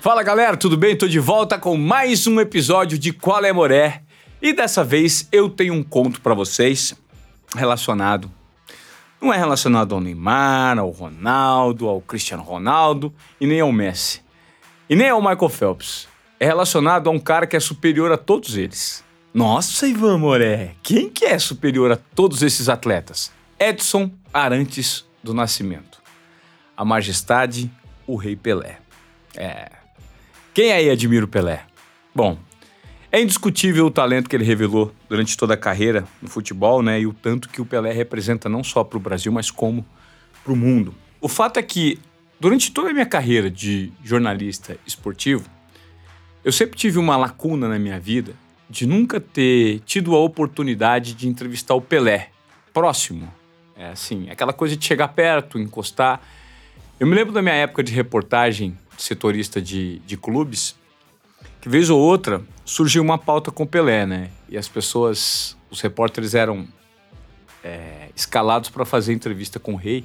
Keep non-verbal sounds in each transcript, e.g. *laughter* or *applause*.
Fala galera, tudo bem? Tô de volta com mais um episódio de Qual é Moré. E dessa vez eu tenho um conto para vocês relacionado. Não é relacionado ao Neymar, ao Ronaldo, ao Cristiano Ronaldo e nem ao Messi. E nem ao Michael Phelps. É relacionado a um cara que é superior a todos eles. Nossa, Ivan Moré, quem que é superior a todos esses atletas? Edson Arantes do Nascimento. A Majestade, o Rei Pelé. É. Quem aí admira o Pelé? Bom, é indiscutível o talento que ele revelou durante toda a carreira no futebol, né? E o tanto que o Pelé representa não só para o Brasil, mas como para o mundo. O fato é que, durante toda a minha carreira de jornalista esportivo, eu sempre tive uma lacuna na minha vida de nunca ter tido a oportunidade de entrevistar o Pelé próximo. É assim, aquela coisa de chegar perto, encostar. Eu me lembro da minha época de reportagem setorista de, de clubes, que vez ou outra surgiu uma pauta com Pelé, né? E as pessoas, os repórteres eram é, escalados para fazer entrevista com o rei.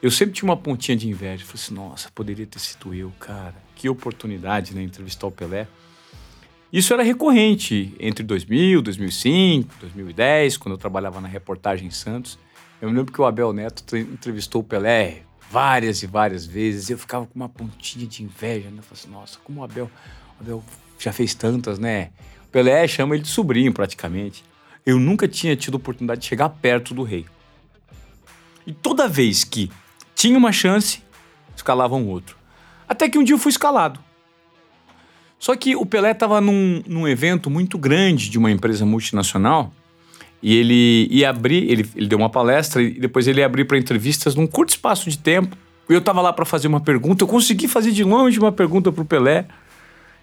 Eu sempre tinha uma pontinha de inveja. Falei assim, nossa, poderia ter sido eu, cara. Que oportunidade, né? Entrevistar o Pelé. Isso era recorrente entre 2000, 2005, 2010, quando eu trabalhava na reportagem em Santos. Eu me lembro que o Abel Neto entrevistou o Pelé várias e várias vezes. Eu ficava com uma pontinha de inveja, né? Eu falei assim, nossa, como o Abel, o Abel já fez tantas, né? O Pelé chama ele de sobrinho, praticamente. Eu nunca tinha tido oportunidade de chegar perto do rei. E toda vez que tinha uma chance, escalava um outro. Até que um dia eu fui escalado. Só que o Pelé estava num, num evento muito grande de uma empresa multinacional e ele ia abrir, ele, ele deu uma palestra e depois ele ia abrir para entrevistas num curto espaço de tempo. Eu estava lá para fazer uma pergunta, eu consegui fazer de longe uma pergunta para o Pelé.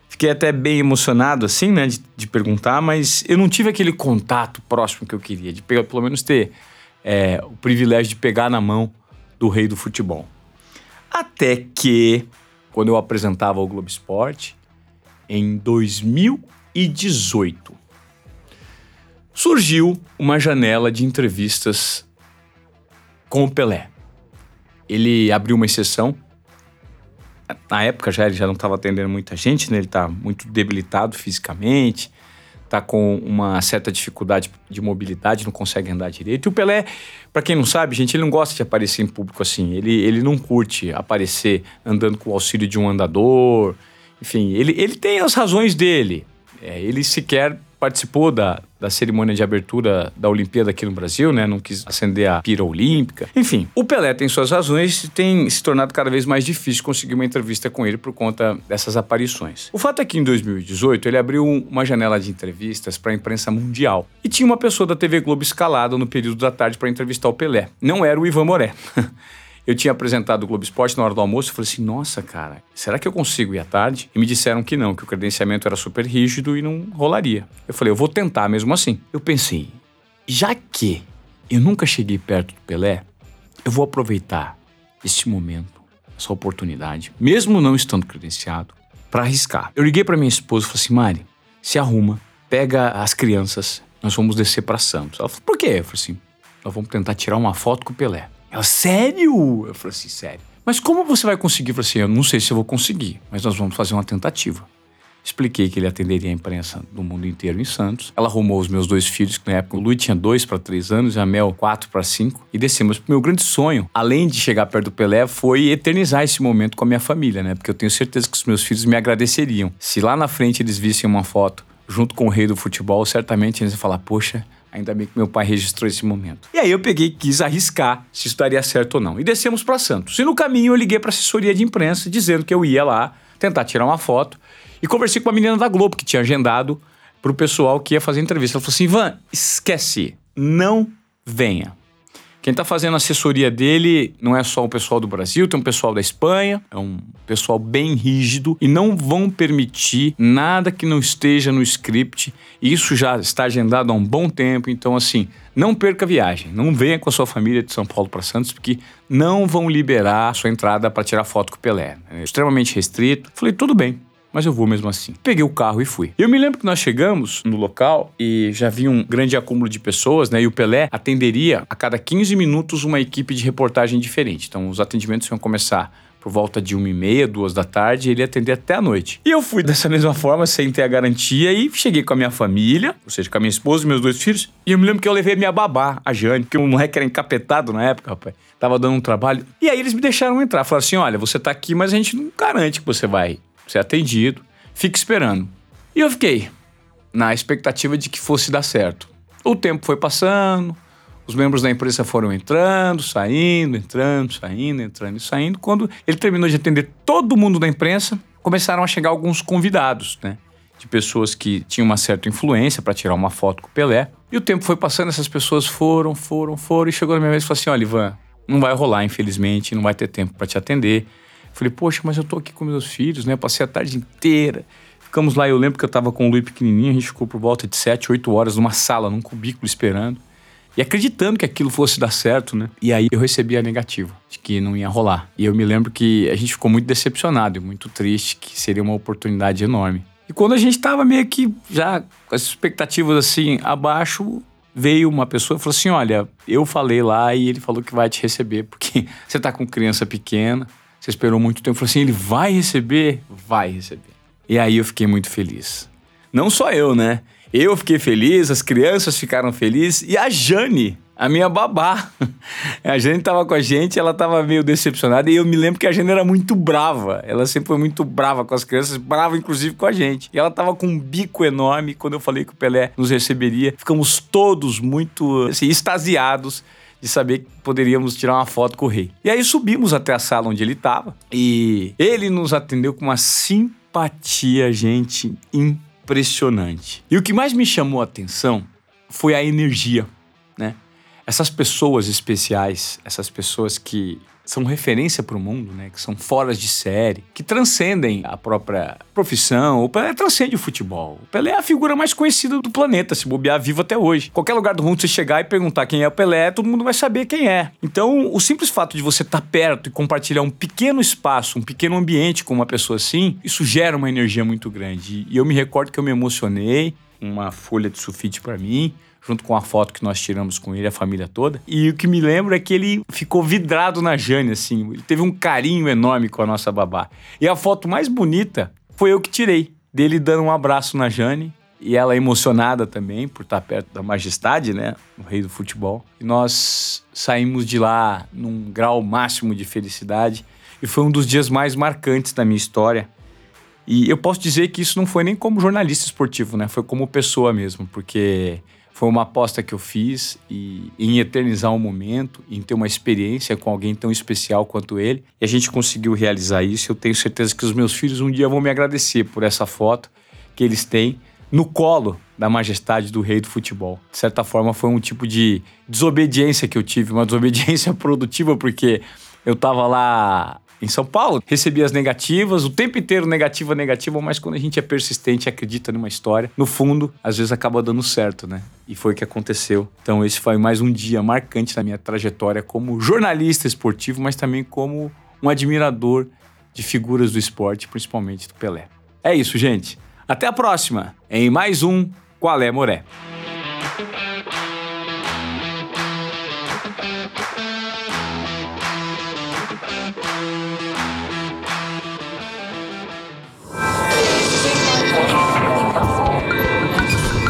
Fiquei até bem emocionado, assim, né, de, de, perguntar, mas eu não tive aquele contato próximo que eu queria, de pegar, pelo menos ter é, o privilégio de pegar na mão do rei do futebol. Até que, quando eu apresentava o Globo Esporte, em 2018, surgiu uma janela de entrevistas com o Pelé. Ele abriu uma exceção. Na época já ele já não estava atendendo muita gente, né? Ele está muito debilitado fisicamente, está com uma certa dificuldade de mobilidade, não consegue andar direito. E o Pelé, para quem não sabe, gente, ele não gosta de aparecer em público assim. Ele, ele não curte aparecer andando com o auxílio de um andador. Enfim, ele, ele tem as razões dele. É, ele sequer participou da, da cerimônia de abertura da Olimpíada aqui no Brasil, né? Não quis acender a pira olímpica. Enfim, o Pelé tem suas razões e tem se tornado cada vez mais difícil conseguir uma entrevista com ele por conta dessas aparições. O fato é que em 2018 ele abriu uma janela de entrevistas para a imprensa mundial e tinha uma pessoa da TV Globo escalada no período da tarde para entrevistar o Pelé. Não era o Ivan Moré. *laughs* Eu tinha apresentado o Globo Esporte na hora do almoço e falei assim: nossa, cara, será que eu consigo ir à tarde? E me disseram que não, que o credenciamento era super rígido e não rolaria. Eu falei: eu vou tentar mesmo assim. Eu pensei: já que eu nunca cheguei perto do Pelé, eu vou aproveitar esse momento, essa oportunidade, mesmo não estando credenciado, para arriscar. Eu liguei para minha esposa e falei assim: Mari, se arruma, pega as crianças, nós vamos descer para Santos. Ela falou: por quê? Eu falei assim: nós vamos tentar tirar uma foto com o Pelé. Ela, sério? Eu falei assim, sério. Mas como você vai conseguir? Eu falei assim, eu não sei se eu vou conseguir, mas nós vamos fazer uma tentativa. Expliquei que ele atenderia a imprensa do mundo inteiro em Santos. Ela arrumou os meus dois filhos, que na época o Luiz tinha dois para três anos e a Mel quatro para cinco. E descemos. Meu grande sonho, além de chegar perto do Pelé, foi eternizar esse momento com a minha família, né? Porque eu tenho certeza que os meus filhos me agradeceriam. Se lá na frente eles vissem uma foto junto com o rei do futebol, certamente eles iam falar: Poxa, Ainda bem que meu pai registrou esse momento. E aí eu peguei e quis arriscar se isso daria certo ou não. E descemos para Santos. E no caminho eu liguei para assessoria de imprensa dizendo que eu ia lá tentar tirar uma foto. E conversei com a menina da Globo que tinha agendado para o pessoal que ia fazer entrevista. Ela falou assim: Ivan, esquece, não venha. Quem está fazendo assessoria dele não é só o pessoal do Brasil, tem um pessoal da Espanha, é um pessoal bem rígido e não vão permitir nada que não esteja no script. Isso já está agendado há um bom tempo, então assim, não perca a viagem, não venha com a sua família de São Paulo para Santos, porque não vão liberar a sua entrada para tirar foto com o Pelé. É extremamente restrito. Falei, tudo bem. Mas eu vou mesmo assim. Peguei o carro e fui. Eu me lembro que nós chegamos no local e já havia um grande acúmulo de pessoas, né? E o Pelé atenderia a cada 15 minutos uma equipe de reportagem diferente. Então os atendimentos iam começar por volta de uma e meia, duas da tarde, ele ia atender até a noite. E eu fui *laughs* dessa mesma forma, sem ter a garantia, e cheguei com a minha família, ou seja, com a minha esposa e meus dois filhos, e eu me lembro que eu levei minha babá, a Jane, que o moleque era encapetado na época, rapaz. Tava dando um trabalho. E aí eles me deixaram entrar. Falaram assim: olha, você tá aqui, mas a gente não garante que você vai ser atendido. Fique esperando. E eu fiquei na expectativa de que fosse dar certo. O tempo foi passando, os membros da imprensa foram entrando, saindo, entrando, saindo, entrando e saindo. Quando ele terminou de atender todo mundo da imprensa, começaram a chegar alguns convidados, né? De pessoas que tinham uma certa influência para tirar uma foto com o Pelé. E o tempo foi passando, essas pessoas foram, foram, foram, e chegou na minha vez e falou assim: olha, Ivan, não vai rolar, infelizmente, não vai ter tempo para te atender. Falei, poxa, mas eu tô aqui com meus filhos, né? Passei a tarde inteira. Ficamos lá, eu lembro que eu tava com o Luiz pequenininho, a gente ficou por volta de 7, 8 horas numa sala, num cubículo esperando. E acreditando que aquilo fosse dar certo, né? E aí eu recebi a negativa de que não ia rolar. E eu me lembro que a gente ficou muito decepcionado e muito triste, que seria uma oportunidade enorme. E quando a gente tava meio que já com as expectativas assim abaixo, veio uma pessoa e falou assim: Olha, eu falei lá e ele falou que vai te receber, porque *laughs* você tá com criança pequena, você esperou muito tempo. Falou assim: ele vai receber? Vai receber. E aí eu fiquei muito feliz. Não só eu, né? Eu fiquei feliz, as crianças ficaram felizes e a Jane, a minha babá. *laughs* A Jane estava com a gente, ela estava meio decepcionada e eu me lembro que a Jane era muito brava. Ela sempre foi muito brava com as crianças, brava inclusive com a gente. E ela estava com um bico enorme quando eu falei que o Pelé nos receberia. Ficamos todos muito assim, extasiados de saber que poderíamos tirar uma foto com o rei. E aí subimos até a sala onde ele estava e ele nos atendeu com uma simpatia, gente, impressionante. E o que mais me chamou a atenção foi a energia? Essas pessoas especiais, essas pessoas que são referência para o mundo, né? Que são fora de série, que transcendem a própria profissão. O Pelé transcende o futebol. O Pelé é a figura mais conhecida do planeta, se bobear vivo até hoje. Qualquer lugar do mundo você chegar e perguntar quem é o Pelé, todo mundo vai saber quem é. Então, o simples fato de você estar tá perto e compartilhar um pequeno espaço, um pequeno ambiente com uma pessoa assim, isso gera uma energia muito grande. E eu me recordo que eu me emocionei, uma folha de sulfite para mim, junto com a foto que nós tiramos com ele, a família toda. E o que me lembro é que ele ficou vidrado na Jane, assim. Ele teve um carinho enorme com a nossa babá. E a foto mais bonita foi eu que tirei, dele dando um abraço na Jane. E ela emocionada também por estar perto da majestade, né? O rei do futebol. E nós saímos de lá num grau máximo de felicidade. E foi um dos dias mais marcantes da minha história. E eu posso dizer que isso não foi nem como jornalista esportivo, né? Foi como pessoa mesmo, porque foi uma aposta que eu fiz e, em eternizar um momento, em ter uma experiência com alguém tão especial quanto ele. E a gente conseguiu realizar isso. Eu tenho certeza que os meus filhos um dia vão me agradecer por essa foto que eles têm no colo da majestade do rei do futebol. De certa forma, foi um tipo de desobediência que eu tive, uma *laughs* desobediência produtiva, porque eu estava lá em São Paulo, recebia as negativas, o tempo inteiro negativa, negativa, mas quando a gente é persistente e acredita numa história, no fundo, às vezes acaba dando certo, né? E foi o que aconteceu. Então, esse foi mais um dia marcante na minha trajetória como jornalista esportivo, mas também como um admirador de figuras do esporte, principalmente do Pelé. É isso, gente. Até a próxima em mais um Qual é Moré.